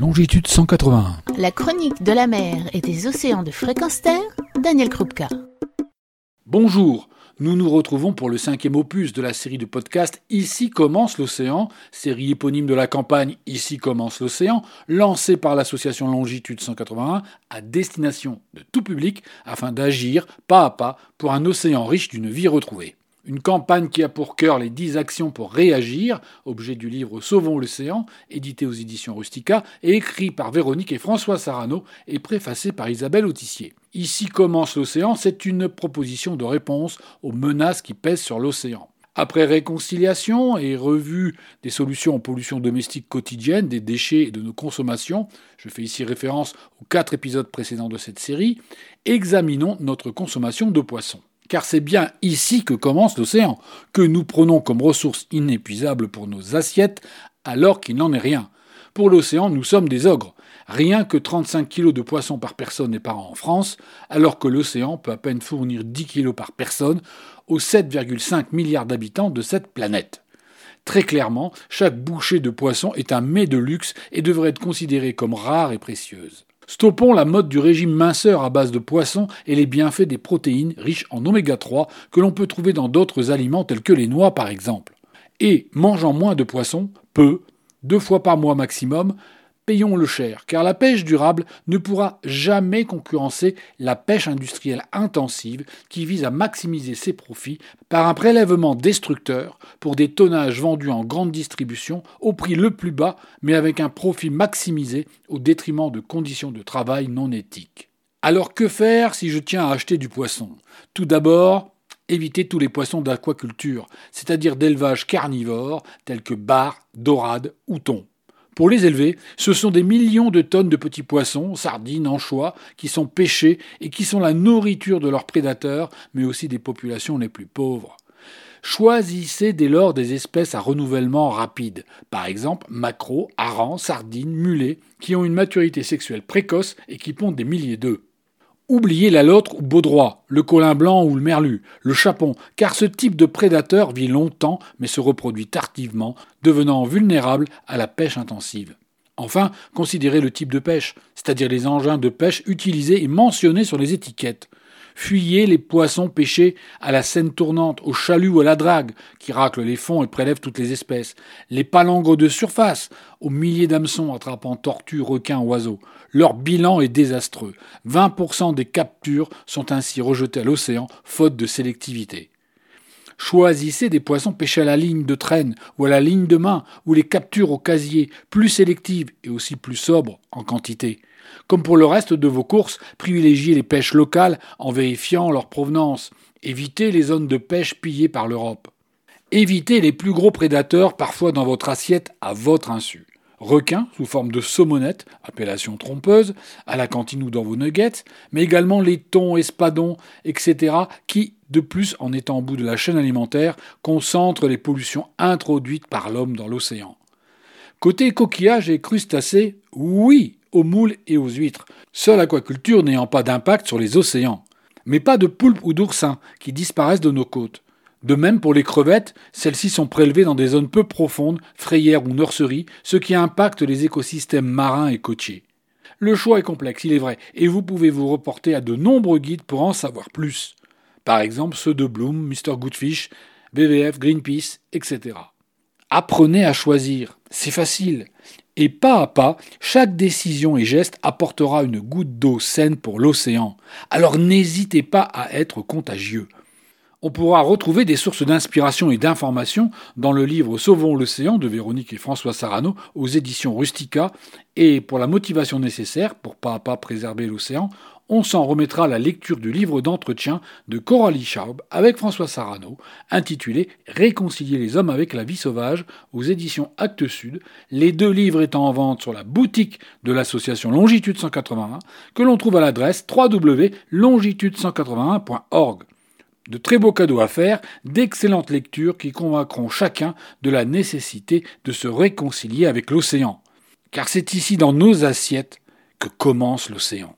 Longitude 181. La chronique de la mer et des océans de fréquence terre, Daniel Krupka. Bonjour, nous nous retrouvons pour le cinquième opus de la série de podcasts Ici commence l'océan, série éponyme de la campagne Ici commence l'océan, lancée par l'association Longitude 181 à destination de tout public afin d'agir pas à pas pour un océan riche d'une vie retrouvée. Une campagne qui a pour cœur les 10 actions pour réagir, objet du livre Sauvons l'océan, édité aux éditions Rustica et écrit par Véronique et François Sarano et préfacé par Isabelle Autissier. Ici commence l'océan, c'est une proposition de réponse aux menaces qui pèsent sur l'océan. Après réconciliation et revue des solutions aux pollutions domestiques quotidiennes, des déchets et de nos consommations, je fais ici référence aux quatre épisodes précédents de cette série, examinons notre consommation de poissons car c'est bien ici que commence l'océan, que nous prenons comme ressource inépuisable pour nos assiettes, alors qu'il n'en est rien. Pour l'océan, nous sommes des ogres. Rien que 35 kg de poissons par personne et par an en France, alors que l'océan peut à peine fournir 10 kg par personne aux 7,5 milliards d'habitants de cette planète. Très clairement, chaque bouchée de poisson est un mets de luxe et devrait être considérée comme rare et précieuse. Stoppons la mode du régime minceur à base de poissons et les bienfaits des protéines riches en oméga 3 que l'on peut trouver dans d'autres aliments tels que les noix par exemple. Et mangeant moins de poissons, peu, deux fois par mois maximum, payons le cher, car la pêche durable ne pourra jamais concurrencer la pêche industrielle intensive qui vise à maximiser ses profits par un prélèvement destructeur pour des tonnages vendus en grande distribution au prix le plus bas, mais avec un profit maximisé au détriment de conditions de travail non éthiques. Alors que faire si je tiens à acheter du poisson? Tout d'abord, éviter tous les poissons d'aquaculture, c'est-à-dire d'élevage carnivore tels que bar, dorade ou thon. Pour les élever, ce sont des millions de tonnes de petits poissons, sardines, anchois, qui sont pêchés et qui sont la nourriture de leurs prédateurs, mais aussi des populations les plus pauvres. Choisissez dès lors des espèces à renouvellement rapide, par exemple maquereaux, harengs, sardines, mulets, qui ont une maturité sexuelle précoce et qui pondent des milliers d'œufs. Oubliez la lotre ou baudroie, le colin blanc ou le merlu, le chapon, car ce type de prédateur vit longtemps mais se reproduit tardivement, devenant vulnérable à la pêche intensive. Enfin, considérez le type de pêche, c'est-à-dire les engins de pêche utilisés et mentionnés sur les étiquettes. Fuyez les poissons pêchés à la scène tournante, au chalut ou à la drague, qui raclent les fonds et prélèvent toutes les espèces. Les palangres de surface, aux milliers d'hameçons attrapant tortues, requins, oiseaux. Leur bilan est désastreux. 20% des captures sont ainsi rejetées à l'océan, faute de sélectivité. Choisissez des poissons pêchés à la ligne de traîne ou à la ligne de main, ou les captures au casier, plus sélectives et aussi plus sobres en quantité. Comme pour le reste de vos courses, privilégiez les pêches locales en vérifiant leur provenance. Évitez les zones de pêche pillées par l'Europe. Évitez les plus gros prédateurs parfois dans votre assiette à votre insu. Requins sous forme de saumonette, appellation trompeuse, à la cantine ou dans vos nuggets, mais également les thons, espadons, etc., qui, de plus, en étant au bout de la chaîne alimentaire, concentrent les pollutions introduites par l'homme dans l'océan. Côté coquillages et crustacés, oui, aux moules et aux huîtres, seule aquaculture n'ayant pas d'impact sur les océans. Mais pas de poulpes ou d'oursins qui disparaissent de nos côtes. De même pour les crevettes, celles-ci sont prélevées dans des zones peu profondes, frayères ou nurseries, ce qui impacte les écosystèmes marins et côtiers. Le choix est complexe, il est vrai, et vous pouvez vous reporter à de nombreux guides pour en savoir plus. Par exemple ceux de Bloom, Mr. Goodfish, BVF, Greenpeace, etc. Apprenez à choisir, c'est facile. Et pas à pas, chaque décision et geste apportera une goutte d'eau saine pour l'océan. Alors n'hésitez pas à être contagieux. On pourra retrouver des sources d'inspiration et d'information dans le livre Sauvons l'océan de Véronique et François Sarano aux éditions Rustica. Et pour la motivation nécessaire pour pas à pas préserver l'océan, on s'en remettra à la lecture du livre d'entretien de Coralie Schaub avec François Sarano, intitulé Réconcilier les hommes avec la vie sauvage aux éditions Actes Sud, les deux livres étant en vente sur la boutique de l'association Longitude 181, que l'on trouve à l'adresse www.longitude181.org. De très beaux cadeaux à faire, d'excellentes lectures qui convaincront chacun de la nécessité de se réconcilier avec l'océan. Car c'est ici dans nos assiettes que commence l'océan.